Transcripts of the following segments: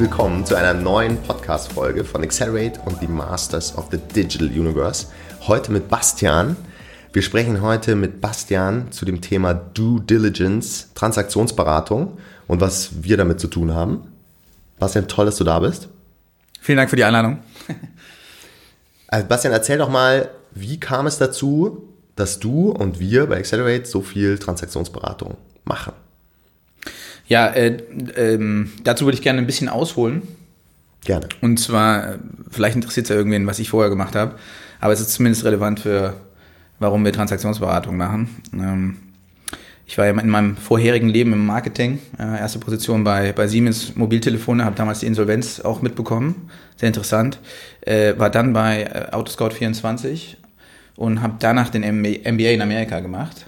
willkommen zu einer neuen Podcast-Folge von Accelerate und the Masters of the Digital Universe. Heute mit Bastian. Wir sprechen heute mit Bastian zu dem Thema Due Diligence, Transaktionsberatung und was wir damit zu tun haben. Bastian, toll, dass du da bist. Vielen Dank für die Einladung. Also Bastian, erzähl doch mal, wie kam es dazu, dass du und wir bei Accelerate so viel Transaktionsberatung machen? Ja, äh, ähm, dazu würde ich gerne ein bisschen ausholen. Gerne. Und zwar, vielleicht interessiert es ja irgendwen, was ich vorher gemacht habe, aber es ist zumindest relevant für, warum wir Transaktionsberatung machen. Ähm, ich war ja in meinem vorherigen Leben im Marketing, äh, erste Position bei, bei Siemens Mobiltelefone, habe damals die Insolvenz auch mitbekommen, sehr interessant. Äh, war dann bei äh, Autoscout24 und habe danach den MBA in Amerika gemacht.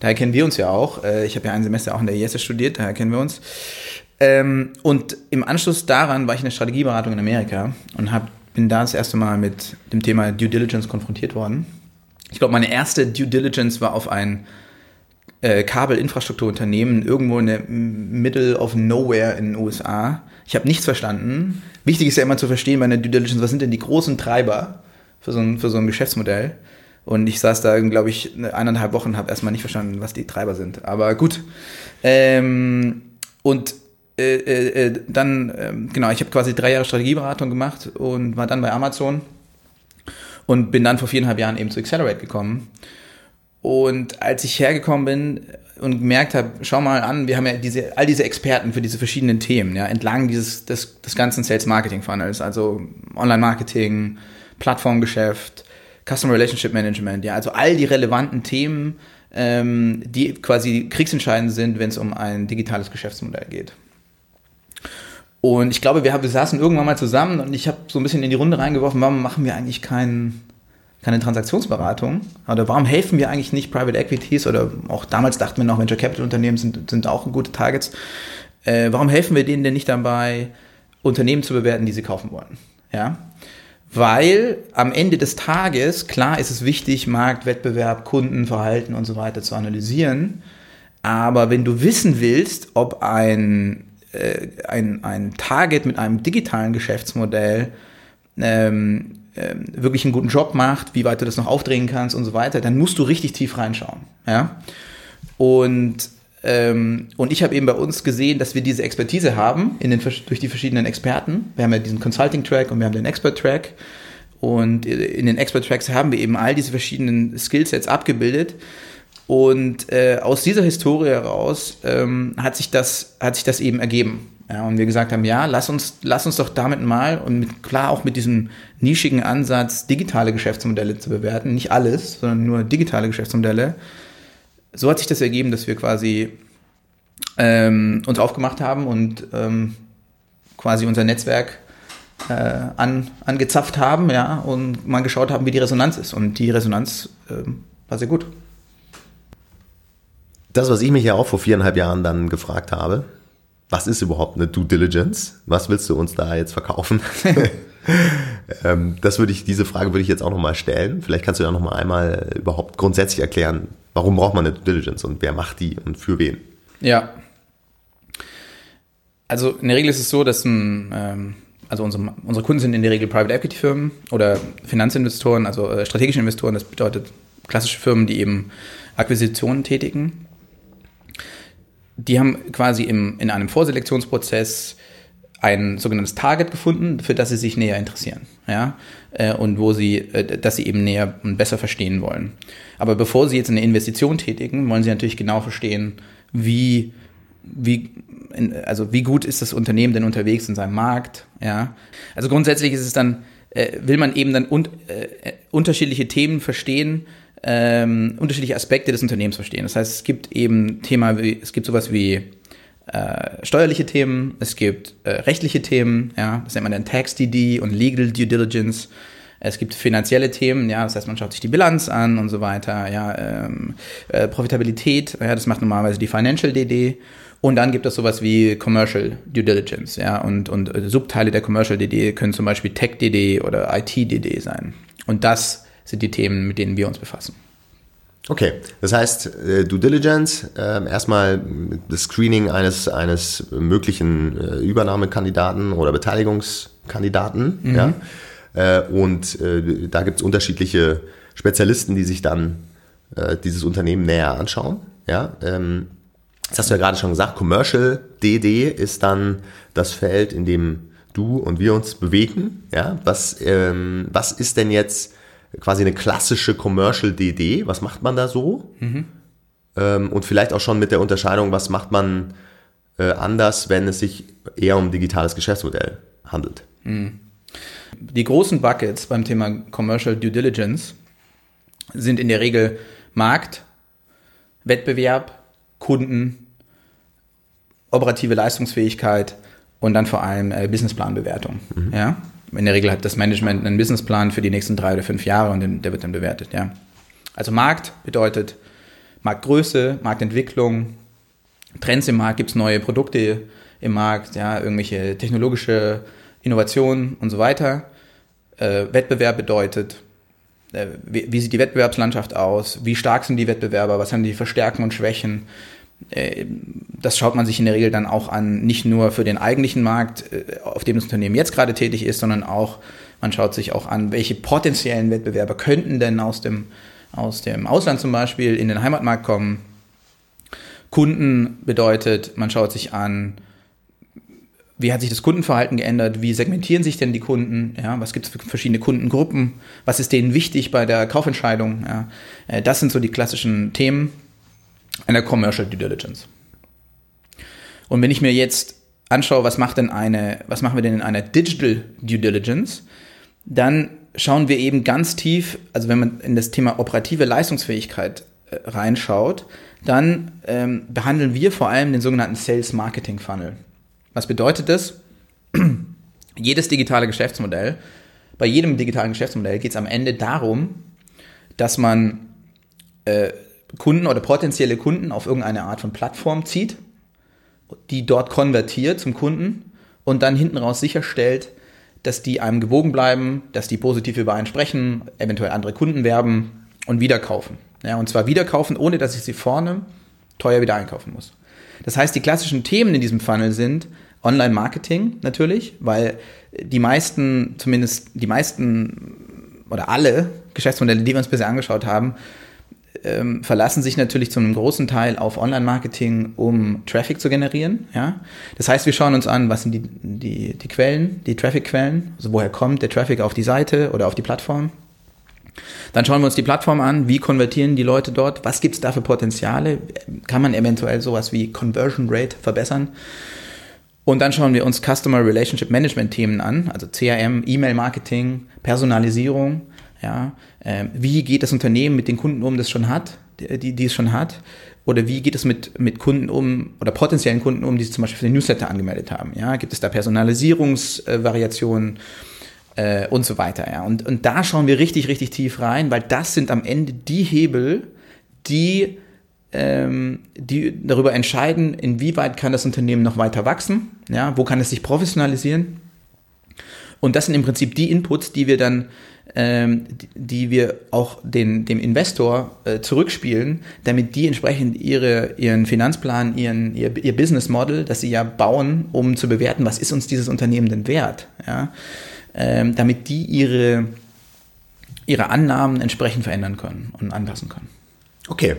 Daher kennen wir uns ja auch. Äh, ich habe ja ein Semester auch in der IES studiert, daher kennen wir uns. Ähm, und im Anschluss daran war ich in der Strategieberatung in Amerika und hab, bin da das erste Mal mit dem Thema Due Diligence konfrontiert worden. Ich glaube, meine erste Due Diligence war auf ein äh, Kabelinfrastrukturunternehmen irgendwo in der Middle of Nowhere in den USA. Ich habe nichts verstanden. Wichtig ist ja immer zu verstehen bei einer Due Diligence, was sind denn die großen Treiber für so ein, für so ein Geschäftsmodell. Und ich saß da, glaube ich, eineinhalb Wochen, habe erstmal nicht verstanden, was die Treiber sind. Aber gut. Ähm, und äh, äh, äh dann, äh, genau, ich habe quasi drei Jahre Strategieberatung gemacht und war dann bei Amazon und bin dann vor viereinhalb Jahren eben zu Accelerate gekommen. Und als ich hergekommen bin und gemerkt habe, schau mal an, wir haben ja diese, all diese Experten für diese verschiedenen Themen, ja, entlang dieses, des, des ganzen Sales Marketing Funnels, also Online-Marketing, Plattformgeschäft, Customer Relationship Management, ja, also all die relevanten Themen, ähm, die quasi kriegsentscheidend sind, wenn es um ein digitales Geschäftsmodell geht. Und ich glaube, wir, haben, wir saßen irgendwann mal zusammen und ich habe so ein bisschen in die Runde reingeworfen, warum machen wir eigentlich keinen keine Transaktionsberatung? Oder warum helfen wir eigentlich nicht Private Equities oder auch damals dachten wir noch, Venture Capital Unternehmen sind, sind auch gute Targets. Äh, warum helfen wir denen denn nicht dabei, Unternehmen zu bewerten, die sie kaufen wollen? Ja. Weil am Ende des Tages, klar ist es wichtig, Markt, Wettbewerb, Kundenverhalten und so weiter zu analysieren. Aber wenn du wissen willst, ob ein, äh, ein, ein Target mit einem digitalen Geschäftsmodell ähm, ähm, wirklich einen guten Job macht, wie weit du das noch aufdrehen kannst und so weiter, dann musst du richtig tief reinschauen. Ja? Und, ähm, und ich habe eben bei uns gesehen, dass wir diese Expertise haben in den, durch die verschiedenen Experten. Wir haben ja diesen Consulting-Track und wir haben den Expert-Track. Und in den Expert-Tracks haben wir eben all diese verschiedenen Skillsets abgebildet. Und äh, aus dieser Historie heraus ähm, hat, sich das, hat sich das eben ergeben. Ja, und wir gesagt haben, ja, lass uns, lass uns doch damit mal und mit, klar auch mit diesem nischigen Ansatz, digitale Geschäftsmodelle zu bewerten, nicht alles, sondern nur digitale Geschäftsmodelle. So hat sich das ergeben, dass wir quasi ähm, uns aufgemacht haben und ähm, quasi unser Netzwerk äh, an, angezapft haben, ja, und mal geschaut haben, wie die Resonanz ist. Und die Resonanz äh, war sehr gut. Das, was ich mich ja auch vor viereinhalb Jahren dann gefragt habe, was ist überhaupt eine Due Diligence? Was willst du uns da jetzt verkaufen? ähm, das würde ich, diese Frage würde ich jetzt auch nochmal stellen. Vielleicht kannst du ja nochmal einmal überhaupt grundsätzlich erklären, warum braucht man eine Due Diligence und wer macht die und für wen? Ja. Also in der Regel ist es so, dass ein, ähm, also unsere, unsere Kunden sind in der Regel Private Equity Firmen oder Finanzinvestoren, also äh, strategische Investoren. Das bedeutet klassische Firmen, die eben Akquisitionen tätigen die haben quasi im, in einem Vorselektionsprozess ein sogenanntes Target gefunden, für das sie sich näher interessieren, ja, äh, und wo sie, äh, dass sie eben näher und besser verstehen wollen. Aber bevor sie jetzt eine Investition tätigen, wollen sie natürlich genau verstehen, wie, wie, also wie gut ist das Unternehmen denn unterwegs in seinem Markt, ja. Also grundsätzlich ist es dann, äh, will man eben dann un, äh, unterschiedliche Themen verstehen, ähm, unterschiedliche Aspekte des Unternehmens verstehen. Das heißt, es gibt eben Thema, wie, es gibt sowas wie äh, steuerliche Themen, es gibt äh, rechtliche Themen, ja, das nennt man dann Tax DD und Legal Due Diligence. Es gibt finanzielle Themen, ja, das heißt, man schaut sich die Bilanz an und so weiter, ja, ähm, äh, Profitabilität, ja, das macht normalerweise die Financial DD. Und dann gibt es sowas wie Commercial Due Diligence, ja, und, und äh, Subteile der Commercial DD können zum Beispiel Tech DD oder IT DD sein. Und das sind die Themen, mit denen wir uns befassen. Okay, das heißt äh, Due Diligence, äh, erstmal das Screening eines, eines möglichen äh, Übernahmekandidaten oder Beteiligungskandidaten. Mhm. Ja? Äh, und da gibt es unterschiedliche Spezialisten, die sich dann dieses Unternehmen näher anschauen. Ja? Ähm, das hast du ja gerade schon gesagt, Commercial DD ist dann das Feld, in dem du und wir uns bewegen. Ja? Was, ähm, was ist denn jetzt quasi eine klassische Commercial DD. Was macht man da so? Mhm. Ähm, und vielleicht auch schon mit der Unterscheidung, was macht man äh, anders, wenn es sich eher um digitales Geschäftsmodell handelt. Mhm. Die großen Buckets beim Thema Commercial Due Diligence sind in der Regel Markt, Wettbewerb, Kunden, operative Leistungsfähigkeit und dann vor allem äh, Businessplanbewertung. Mhm. Ja? In der Regel hat das Management einen Businessplan für die nächsten drei oder fünf Jahre und der wird dann bewertet. Ja. Also Markt bedeutet Marktgröße, Marktentwicklung, Trends im Markt, gibt es neue Produkte im Markt, ja, irgendwelche technologische Innovationen und so weiter. Äh, Wettbewerb bedeutet, äh, wie, wie, sieht die Wettbewerbslandschaft aus, wie stark sind die Wettbewerber, was haben die für Stärken und Schwächen, das schaut man sich in der Regel dann auch an, nicht nur für den eigentlichen Markt, äh, auf dem das Unternehmen jetzt gerade tätig ist, sondern auch, man schaut sich auch an, welche potenziellen Wettbewerber könnten denn aus dem, aus dem Ausland zum Beispiel in den Heimatmarkt kommen. Kunden bedeutet, man schaut sich an, wie hat sich das Kundenverhalten geändert, wie segmentieren sich denn die Kunden, ja, was gibt es für verschiedene Kundengruppen, was ist denen wichtig bei der Kaufentscheidung. Ja. Äh, das sind so die klassischen Themen einer Commercial Due Diligence. Und wenn ich mir jetzt anschaue, was macht denn eine, was machen wir denn in einer Digital Due Diligence, dann schauen wir eben ganz tief, also wenn man in das Thema operative Leistungsfähigkeit äh, reinschaut, dann ähm, behandeln wir vor allem den sogenannten Sales Marketing Funnel. Was bedeutet das? Jedes digitale Geschäftsmodell, bei jedem digitalen Geschäftsmodell geht es am Ende darum, dass man äh, Kunden oder potenzielle Kunden auf irgendeine Art von Plattform zieht, die dort konvertiert zum Kunden und dann hinten raus sicherstellt, dass die einem gewogen bleiben, dass die positiv über einen sprechen, eventuell andere Kunden werben und wieder kaufen. Ja, und zwar wieder kaufen, ohne dass ich sie vorne teuer wieder einkaufen muss. Das heißt, die klassischen Themen in diesem Funnel sind Online-Marketing natürlich, weil die meisten, zumindest die meisten oder alle Geschäftsmodelle, die wir uns bisher angeschaut haben, ähm, verlassen sich natürlich zu einem großen Teil auf Online-Marketing, um Traffic zu generieren. Ja? Das heißt, wir schauen uns an, was sind die, die, die Quellen, die Traffic-Quellen, also woher kommt der Traffic auf die Seite oder auf die Plattform. Dann schauen wir uns die Plattform an, wie konvertieren die Leute dort, was gibt es da für Potenziale, kann man eventuell sowas wie Conversion Rate verbessern. Und dann schauen wir uns Customer Relationship Management Themen an, also CRM, E-Mail-Marketing, Personalisierung, ja, ähm, wie geht das Unternehmen mit den Kunden um, das schon hat, die, die es schon hat? Oder wie geht es mit, mit Kunden um oder potenziellen Kunden um, die sich zum Beispiel für den Newsletter angemeldet haben? Ja, gibt es da Personalisierungsvariationen äh, und so weiter? Ja, und, und da schauen wir richtig, richtig tief rein, weil das sind am Ende die Hebel, die ähm, die darüber entscheiden, inwieweit kann das Unternehmen noch weiter wachsen, ja, wo kann es sich professionalisieren. Und das sind im Prinzip die Inputs, die wir dann ähm, die wir auch den, dem Investor äh, zurückspielen, damit die entsprechend ihre, ihren Finanzplan, ihren, ihr, ihr Business Model, das sie ja bauen, um zu bewerten, was ist uns dieses Unternehmen denn wert, ja? ähm, damit die ihre, ihre Annahmen entsprechend verändern können und anpassen können. Okay,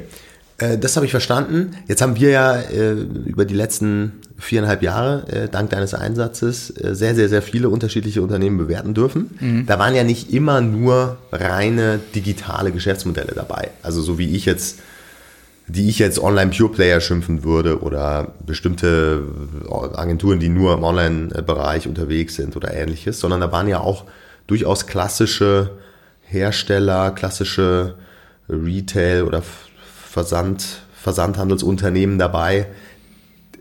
äh, das habe ich verstanden. Jetzt haben wir ja äh, über die letzten viereinhalb Jahre, äh, dank deines Einsatzes, sehr, sehr, sehr viele unterschiedliche Unternehmen bewerten dürfen. Mhm. Da waren ja nicht immer nur reine digitale Geschäftsmodelle dabei. Also so wie ich jetzt, die ich jetzt Online Pure Player schimpfen würde oder bestimmte Agenturen, die nur im Online-Bereich unterwegs sind oder ähnliches, sondern da waren ja auch durchaus klassische Hersteller, klassische Retail oder Versand, Versandhandelsunternehmen dabei,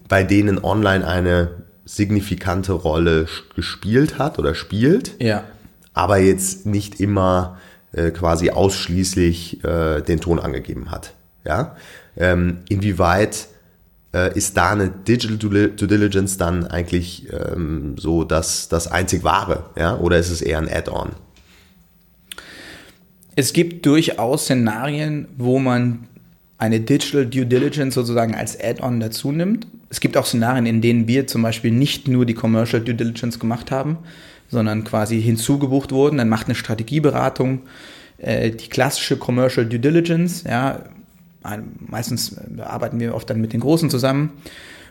bei denen online eine signifikante Rolle gespielt hat oder spielt, ja. aber jetzt nicht immer äh, quasi ausschließlich äh, den Ton angegeben hat. Ja? Ähm, inwieweit äh, ist da eine Digital Due Diligence dann eigentlich ähm, so das, das einzig wahre? Ja? Oder ist es eher ein Add-on? Es gibt durchaus Szenarien, wo man eine Digital Due Diligence sozusagen als Add-on dazu nimmt. Es gibt auch Szenarien, in denen wir zum Beispiel nicht nur die Commercial Due Diligence gemacht haben, sondern quasi hinzugebucht wurden. Dann macht eine Strategieberatung äh, die klassische Commercial Due Diligence. Ja, meistens arbeiten wir oft dann mit den Großen zusammen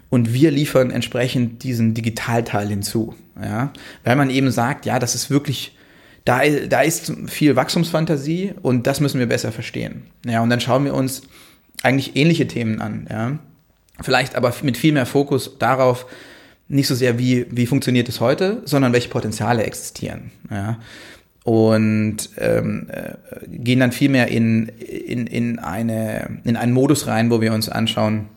und wir liefern entsprechend diesen Digitalteil hinzu. Ja, weil man eben sagt, ja, das ist wirklich da, da ist viel Wachstumsfantasie und das müssen wir besser verstehen. Ja, und dann schauen wir uns eigentlich ähnliche Themen an. Ja. Vielleicht aber mit viel mehr Fokus darauf, nicht so sehr, wie, wie funktioniert es heute, sondern welche Potenziale existieren. Ja. Und ähm, äh, gehen dann viel mehr in, in, in, eine, in einen Modus rein, wo wir uns anschauen,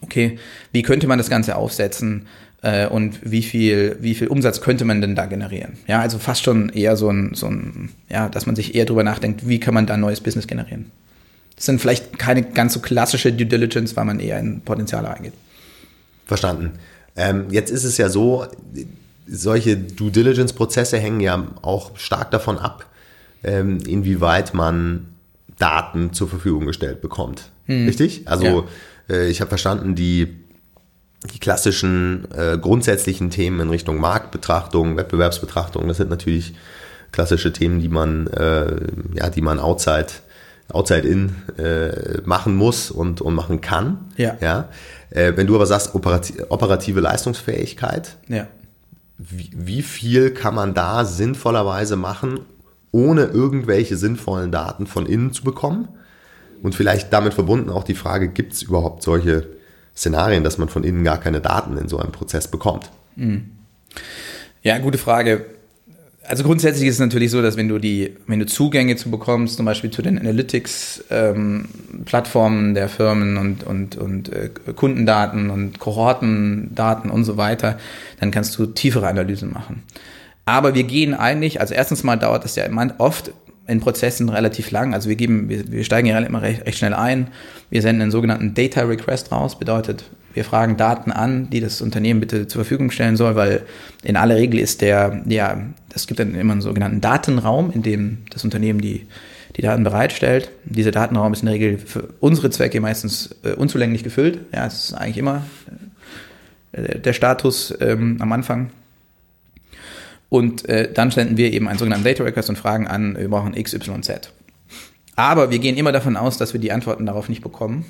okay, wie könnte man das Ganze aufsetzen äh, und wie viel, wie viel Umsatz könnte man denn da generieren? Ja, also fast schon eher so ein, so ein, ja, dass man sich eher drüber nachdenkt, wie kann man da neues Business generieren? Das sind vielleicht keine ganz so klassische Due Diligence, weil man eher in Potenziale reingeht. Verstanden. Ähm, jetzt ist es ja so, solche Due Diligence-Prozesse hängen ja auch stark davon ab, ähm, inwieweit man Daten zur Verfügung gestellt bekommt. Hm. Richtig? Also ja. äh, ich habe verstanden, die, die klassischen äh, grundsätzlichen Themen in Richtung Marktbetrachtung, Wettbewerbsbetrachtung, das sind natürlich klassische Themen, die man, äh, ja, die man outside outside in äh, machen muss und, und machen kann. Ja. ja? Äh, wenn du aber sagst, operative, operative Leistungsfähigkeit, ja. wie, wie viel kann man da sinnvollerweise machen, ohne irgendwelche sinnvollen Daten von innen zu bekommen? Und vielleicht damit verbunden auch die Frage, gibt es überhaupt solche Szenarien, dass man von innen gar keine Daten in so einem Prozess bekommt? Mhm. Ja, gute Frage also grundsätzlich ist es natürlich so, dass wenn du die, wenn du Zugänge zu bekommst, zum Beispiel zu den Analytics-Plattformen ähm, der Firmen und, und, und äh, Kundendaten und Kohortendaten und so weiter, dann kannst du tiefere Analysen machen. Aber wir gehen eigentlich, also erstens mal dauert das ja oft in Prozessen relativ lang. Also wir geben, wir, wir steigen ja immer recht, recht schnell ein. Wir senden einen sogenannten Data Request raus, bedeutet, wir fragen Daten an, die das Unternehmen bitte zur Verfügung stellen soll, weil in aller Regel ist der, ja, es gibt dann immer einen sogenannten Datenraum, in dem das Unternehmen die, die Daten bereitstellt. Dieser Datenraum ist in der Regel für unsere Zwecke meistens äh, unzulänglich gefüllt. Ja, es ist eigentlich immer äh, der Status ähm, am Anfang. Und äh, dann senden wir eben einen sogenannten Data Request und fragen an, wir brauchen X, Y, Z. Aber wir gehen immer davon aus, dass wir die Antworten darauf nicht bekommen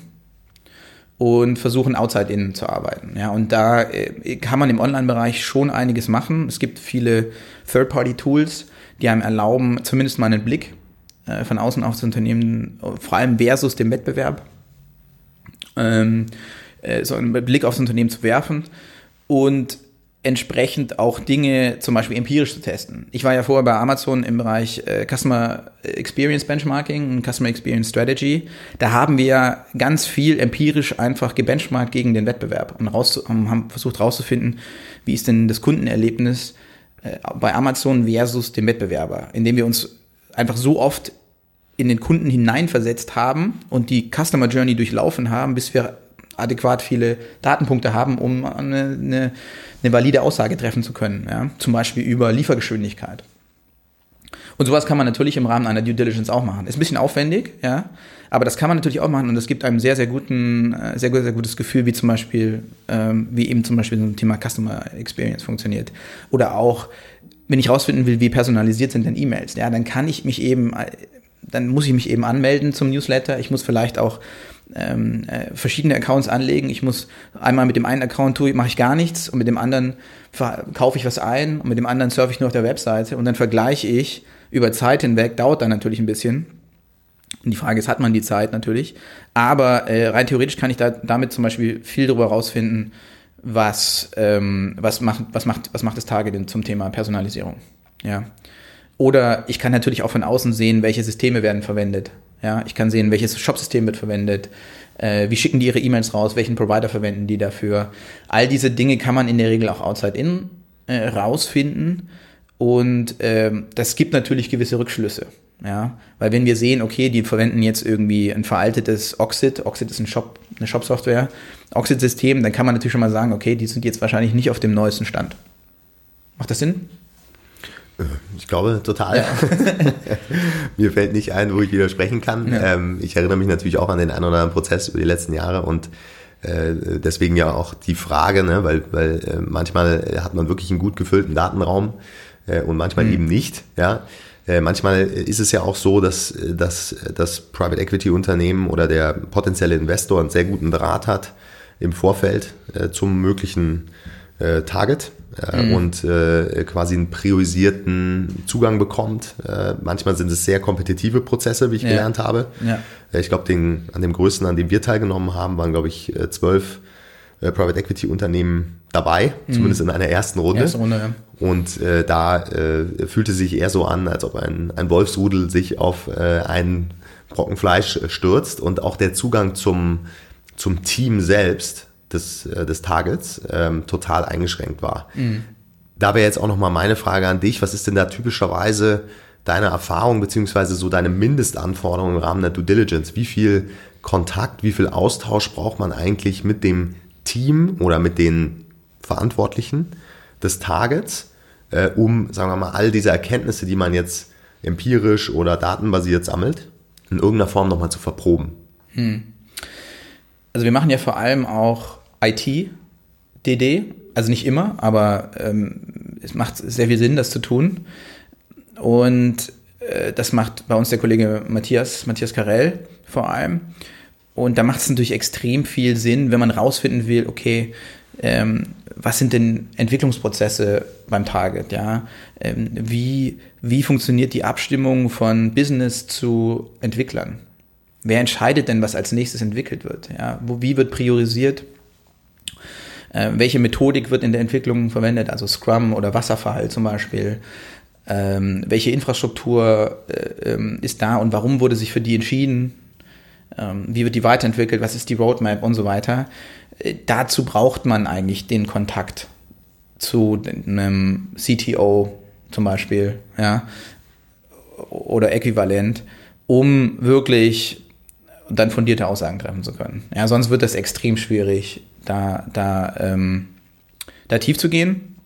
und versuchen outside-in zu arbeiten. Ja, und da äh, kann man im Online-Bereich schon einiges machen. Es gibt viele Third-Party-Tools, die einem erlauben, zumindest mal einen Blick äh, von außen auf das Unternehmen, vor allem versus dem Wettbewerb, ähm, äh, so einen Blick aufs Unternehmen zu werfen. Und entsprechend auch Dinge zum Beispiel empirisch zu testen. Ich war ja vorher bei Amazon im Bereich äh, Customer Experience Benchmarking und Customer Experience Strategy. Da haben wir ganz viel empirisch einfach gebenchmarkt gegen den Wettbewerb und raus, haben versucht herauszufinden, wie ist denn das Kundenerlebnis äh, bei Amazon versus dem Wettbewerber, indem wir uns einfach so oft in den Kunden hineinversetzt haben und die Customer Journey durchlaufen haben, bis wir adäquat viele Datenpunkte haben, um eine, eine, eine valide Aussage treffen zu können. Ja? Zum Beispiel über Liefergeschwindigkeit. Und sowas kann man natürlich im Rahmen einer Due Diligence auch machen. Ist ein bisschen aufwendig, ja, aber das kann man natürlich auch machen und es gibt einem sehr, sehr guten, äh, sehr, sehr gutes Gefühl, wie zum Beispiel, ähm, wie eben zum Beispiel so ein Thema Customer Experience funktioniert. Oder auch, wenn ich rausfinden will, wie personalisiert sind denn E-Mails, ja, dann kann ich mich eben, äh, dann muss ich mich eben anmelden zum Newsletter. Ich muss vielleicht auch ähm, äh, verschiedene Accounts anlegen. Ich muss einmal mit dem einen Account tue, mache ich gar nichts und mit dem anderen kaufe ich was ein und mit dem anderen surfe ich nur auf der Webseite und dann vergleiche ich über Zeit hinweg, dauert dann natürlich ein bisschen. Und die Frage ist, hat man die Zeit natürlich? Aber äh, rein theoretisch kann ich da damit zum Beispiel viel darüber rausfinden, was, ähm, was, macht, was, macht, was macht das Targeting zum Thema Personalisierung. Ja. Oder ich kann natürlich auch von außen sehen, welche Systeme werden verwendet. Ja, ich kann sehen, welches Shopsystem wird verwendet, äh, wie schicken die ihre E-Mails raus, welchen Provider verwenden die dafür. All diese Dinge kann man in der Regel auch outside-in äh, rausfinden. Und äh, das gibt natürlich gewisse Rückschlüsse. Ja, weil wenn wir sehen, okay, die verwenden jetzt irgendwie ein veraltetes Oxid, Oxid ist ein Shop, eine Shop-Software, Oxid-System, dann kann man natürlich schon mal sagen, okay, die sind jetzt wahrscheinlich nicht auf dem neuesten Stand. Macht das Sinn? Ich glaube total. Ja. Mir fällt nicht ein, wo ich widersprechen kann. Ja. Ähm, ich erinnere mich natürlich auch an den einen oder anderen Prozess über die letzten Jahre und äh, deswegen ja auch die Frage, ne, weil, weil äh, manchmal hat man wirklich einen gut gefüllten Datenraum äh, und manchmal mhm. eben nicht. Ja. Äh, manchmal ist es ja auch so, dass, dass das Private Equity Unternehmen oder der potenzielle Investor einen sehr guten Draht hat im Vorfeld äh, zum möglichen äh, Target äh, mhm. und äh, quasi einen priorisierten Zugang bekommt. Äh, manchmal sind es sehr kompetitive Prozesse, wie ich ja. gelernt habe. Ja. Äh, ich glaube, an dem größten, an dem wir teilgenommen haben, waren, glaube ich, äh, zwölf äh, Private Equity Unternehmen dabei, mhm. zumindest in einer ersten Runde. Erste Runde ja. Und äh, da äh, fühlte sich eher so an, als ob ein, ein Wolfsrudel sich auf äh, einen Brocken Fleisch stürzt und auch der Zugang zum, zum Team selbst des, äh, des Targets ähm, total eingeschränkt war. Mhm. Da wäre jetzt auch nochmal meine Frage an dich. Was ist denn da typischerweise deine Erfahrung beziehungsweise so deine Mindestanforderungen im Rahmen der Due Diligence? Wie viel Kontakt, wie viel Austausch braucht man eigentlich mit dem Team oder mit den Verantwortlichen des Targets, äh, um, sagen wir mal, all diese Erkenntnisse, die man jetzt empirisch oder datenbasiert sammelt, in irgendeiner Form nochmal zu verproben? Hm. Also wir machen ja vor allem auch IT-DD, also nicht immer, aber ähm, es macht sehr viel Sinn, das zu tun. Und äh, das macht bei uns der Kollege Matthias, Matthias Karell vor allem. Und da macht es natürlich extrem viel Sinn, wenn man rausfinden will, okay, ähm, was sind denn Entwicklungsprozesse beim Target, ja? Ähm, wie, wie funktioniert die Abstimmung von Business zu Entwicklern? Wer entscheidet denn, was als nächstes entwickelt wird? Ja? Wo, wie wird priorisiert? Äh, welche Methodik wird in der Entwicklung verwendet? Also Scrum oder Wasserfall zum Beispiel. Ähm, welche Infrastruktur äh, ähm, ist da und warum wurde sich für die entschieden? Ähm, wie wird die weiterentwickelt? Was ist die Roadmap und so weiter? Äh, dazu braucht man eigentlich den Kontakt zu einem CTO zum Beispiel, ja, oder äquivalent, um wirklich dann fundierte Aussagen treffen zu können. Ja, sonst wird das extrem schwierig, da, da, ähm, da tief zu gehen.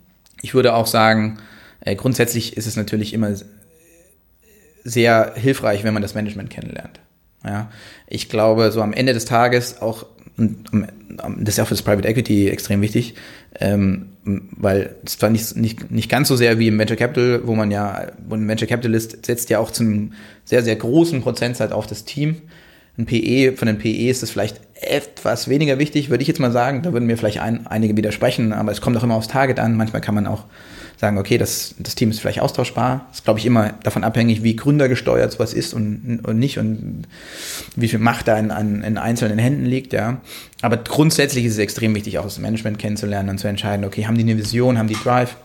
Ich würde auch sagen, äh, grundsätzlich ist es natürlich immer sehr hilfreich, wenn man das Management kennenlernt. Ja, ich glaube, so am Ende des Tages auch, das ist ja auch für das Private Equity extrem wichtig, ähm, weil es zwar nicht, nicht, nicht ganz so sehr wie im Venture Capital, wo man ja, wo ein Venture Capitalist setzt ja auch zum sehr, sehr großen Prozentsatz auf das Team ein PE, von den PE ist es vielleicht etwas weniger wichtig, würde ich jetzt mal sagen. Da würden mir vielleicht ein, einige widersprechen, aber es kommt auch immer aufs Target an. Manchmal kann man auch sagen, okay, das, das Team ist vielleicht austauschbar. Das ist, glaube ich, immer davon abhängig, wie gründergesteuert sowas ist und, und nicht und wie viel Macht da in, an, in einzelnen Händen liegt, ja. Aber grundsätzlich ist es extrem wichtig, auch das Management kennenzulernen und zu entscheiden, okay, haben die eine Vision, haben die Drive,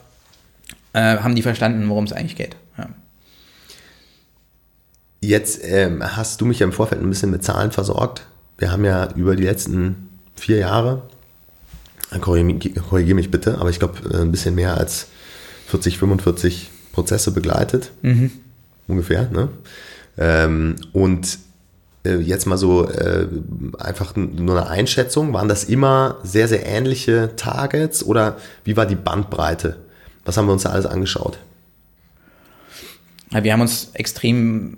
äh, haben die verstanden, worum es eigentlich geht. Ja. Jetzt ähm, hast du mich ja im Vorfeld ein bisschen mit Zahlen versorgt. Wir haben ja über die letzten vier Jahre, korrigiere mich bitte, aber ich glaube äh, ein bisschen mehr als 40, 45 Prozesse begleitet. Mhm. Ungefähr. Ne? Ähm, und äh, jetzt mal so äh, einfach nur eine Einschätzung. Waren das immer sehr, sehr ähnliche Targets oder wie war die Bandbreite? Was haben wir uns da alles angeschaut? Wir haben uns extrem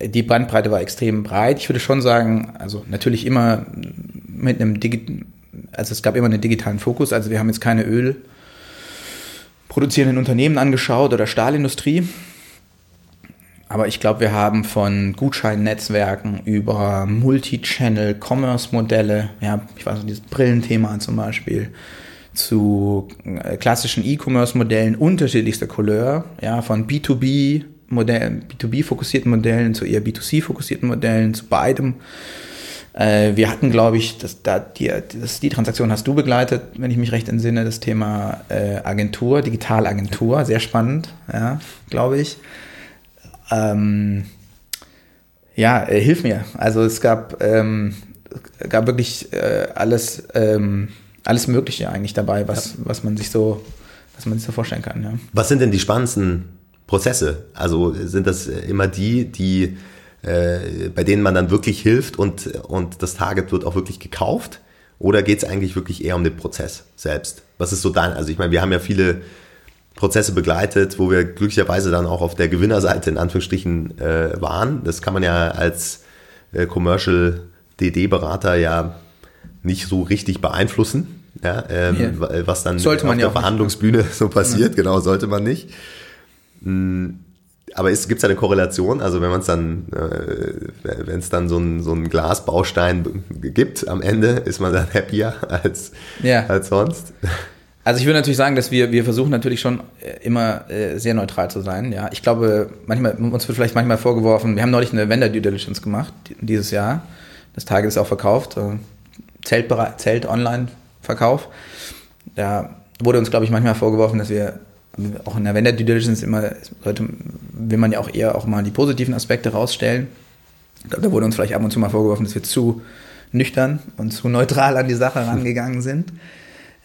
die Bandbreite war extrem breit. Ich würde schon sagen, also natürlich immer mit einem Digi also es gab immer einen digitalen Fokus. Also wir haben jetzt keine Öl produzierenden Unternehmen angeschaut oder Stahlindustrie. Aber ich glaube, wir haben von Gutscheinnetzwerken über Multi-Channel-Commerce-Modelle, ja, ich weiß nicht, dieses Brillenthema zum Beispiel, zu äh, klassischen E-Commerce-Modellen unterschiedlichster Couleur, ja, von B2B Modellen, B2B-fokussierten Modellen zu eher B2C-fokussierten Modellen, zu beidem. Äh, wir hatten, glaube ich, das, da, die, das, die Transaktion hast du begleitet, wenn ich mich recht entsinne, das Thema äh, Agentur, Digitalagentur, sehr spannend, ja, glaube ich. Ähm, ja, äh, hilf mir. Also es gab, ähm, gab wirklich äh, alles, ähm, alles Mögliche eigentlich dabei, was, ja. was man sich so, was man sich so vorstellen kann. Ja. Was sind denn die spannendsten Prozesse? Also sind das immer die, die äh, bei denen man dann wirklich hilft und, und das Target wird auch wirklich gekauft? Oder geht es eigentlich wirklich eher um den Prozess selbst? Was ist so dein, also ich meine, wir haben ja viele, Prozesse begleitet, wo wir glücklicherweise dann auch auf der Gewinnerseite in Anführungsstrichen äh, waren. Das kann man ja als äh, Commercial DD-Berater ja nicht so richtig beeinflussen, ja, ähm, yeah. was dann sollte man auf der Verhandlungsbühne so passiert. Ja. Genau, sollte man nicht. Hm, aber gibt es eine Korrelation? Also wenn man es dann, äh, wenn es dann so ein, so ein Glasbaustein gibt am Ende, ist man dann happier als, ja. als sonst? Also ich würde natürlich sagen, dass wir, wir versuchen natürlich schon äh, immer äh, sehr neutral zu sein. Ja, ich glaube, manchmal, uns wird vielleicht manchmal vorgeworfen, wir haben neulich eine Vendor Due Diligence gemacht, dieses Jahr. Das Target ist auch verkauft. Äh, Zelt, Zelt Online-Verkauf. Da wurde uns, glaube ich, manchmal vorgeworfen, dass wir auch in der Vendor Due Diligence immer, sollte, will man ja auch eher auch mal die positiven Aspekte rausstellen. Ich glaube, da wurde uns vielleicht ab und zu mal vorgeworfen, dass wir zu nüchtern und zu neutral an die Sache rangegangen sind.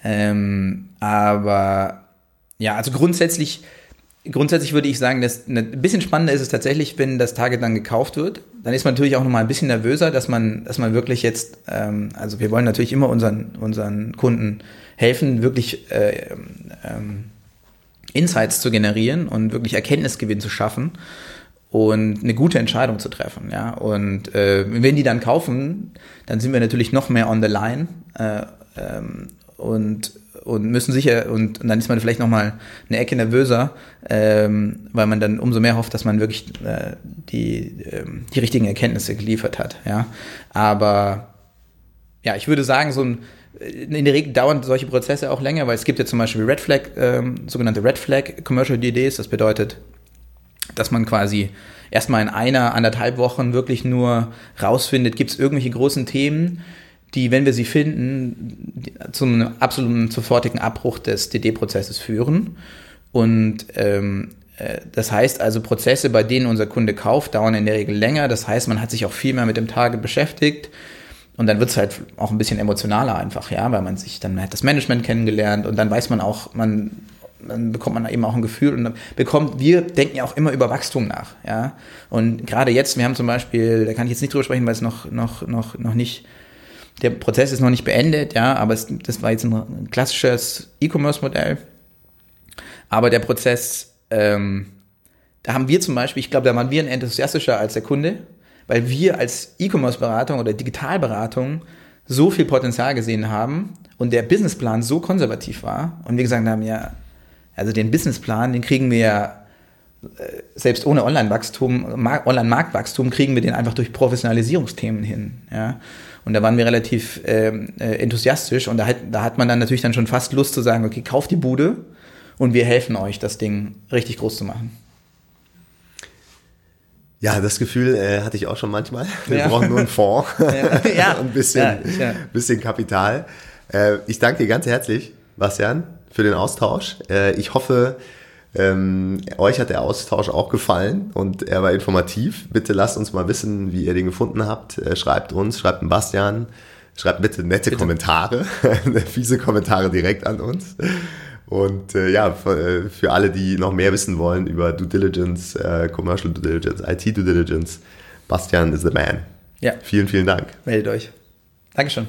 Ähm, aber ja, also grundsätzlich, grundsätzlich würde ich sagen, dass ein bisschen spannender ist es tatsächlich, wenn das Target dann gekauft wird. Dann ist man natürlich auch nochmal ein bisschen nervöser, dass man, dass man wirklich jetzt, ähm, also wir wollen natürlich immer unseren, unseren Kunden helfen, wirklich äh, ähm, Insights zu generieren und wirklich Erkenntnisgewinn zu schaffen und eine gute Entscheidung zu treffen. Ja? Und äh, wenn die dann kaufen, dann sind wir natürlich noch mehr on the line. Äh, ähm, und, und müssen sicher, und, und dann ist man vielleicht nochmal eine Ecke nervöser, ähm, weil man dann umso mehr hofft, dass man wirklich äh, die, ähm, die richtigen Erkenntnisse geliefert hat. Ja? Aber ja, ich würde sagen, so ein, in der Regel dauern solche Prozesse auch länger, weil es gibt ja zum Beispiel Red Flag, ähm, sogenannte Red Flag Commercial DDs. Das bedeutet, dass man quasi erstmal in einer, anderthalb Wochen wirklich nur rausfindet, gibt es irgendwelche großen Themen, die, wenn wir sie finden, zum absoluten sofortigen Abbruch des DD-Prozesses führen. Und ähm, äh, das heißt also, Prozesse, bei denen unser Kunde kauft, dauern in der Regel länger. Das heißt, man hat sich auch viel mehr mit dem Target beschäftigt. Und dann wird es halt auch ein bisschen emotionaler einfach, ja, weil man sich dann hat das Management kennengelernt und dann weiß man auch, man, dann bekommt man eben auch ein Gefühl und dann bekommt, wir denken ja auch immer über Wachstum nach, ja. Und gerade jetzt, wir haben zum Beispiel, da kann ich jetzt nicht drüber sprechen, weil es noch, noch, noch, noch nicht der Prozess ist noch nicht beendet, ja, aber es, das war jetzt ein klassisches E-Commerce-Modell. Aber der Prozess, ähm, da haben wir zum Beispiel, ich glaube, da waren wir enthusiastischer als der Kunde, weil wir als E-Commerce-Beratung oder Digitalberatung so viel Potenzial gesehen haben und der Businessplan so konservativ war und wir gesagt haben, ja, also den Businessplan, den kriegen wir ja äh, selbst ohne Online-Wachstum, Online-Marktwachstum kriegen wir den einfach durch Professionalisierungsthemen hin. Ja? Und da waren wir relativ ähm, äh, enthusiastisch und da hat, da hat man dann natürlich dann schon fast Lust zu sagen, okay, kauft die Bude und wir helfen euch, das Ding richtig groß zu machen. Ja, das Gefühl äh, hatte ich auch schon manchmal. Wir ja. brauchen nur einen Fonds ja. ja. ein bisschen, ja. bisschen Kapital. Äh, ich danke dir ganz herzlich, Bastian, für den Austausch. Äh, ich hoffe, ähm, euch hat der Austausch auch gefallen und er war informativ. Bitte lasst uns mal wissen, wie ihr den gefunden habt. Äh, schreibt uns, schreibt einen Bastian, schreibt bitte nette bitte. Kommentare, fiese Kommentare direkt an uns. Und äh, ja, für, äh, für, alle, die noch mehr wissen wollen über Due Diligence, äh, Commercial Due Diligence, IT Due Diligence, Bastian is the man. Ja. Vielen, vielen Dank. Meldet euch. Dankeschön.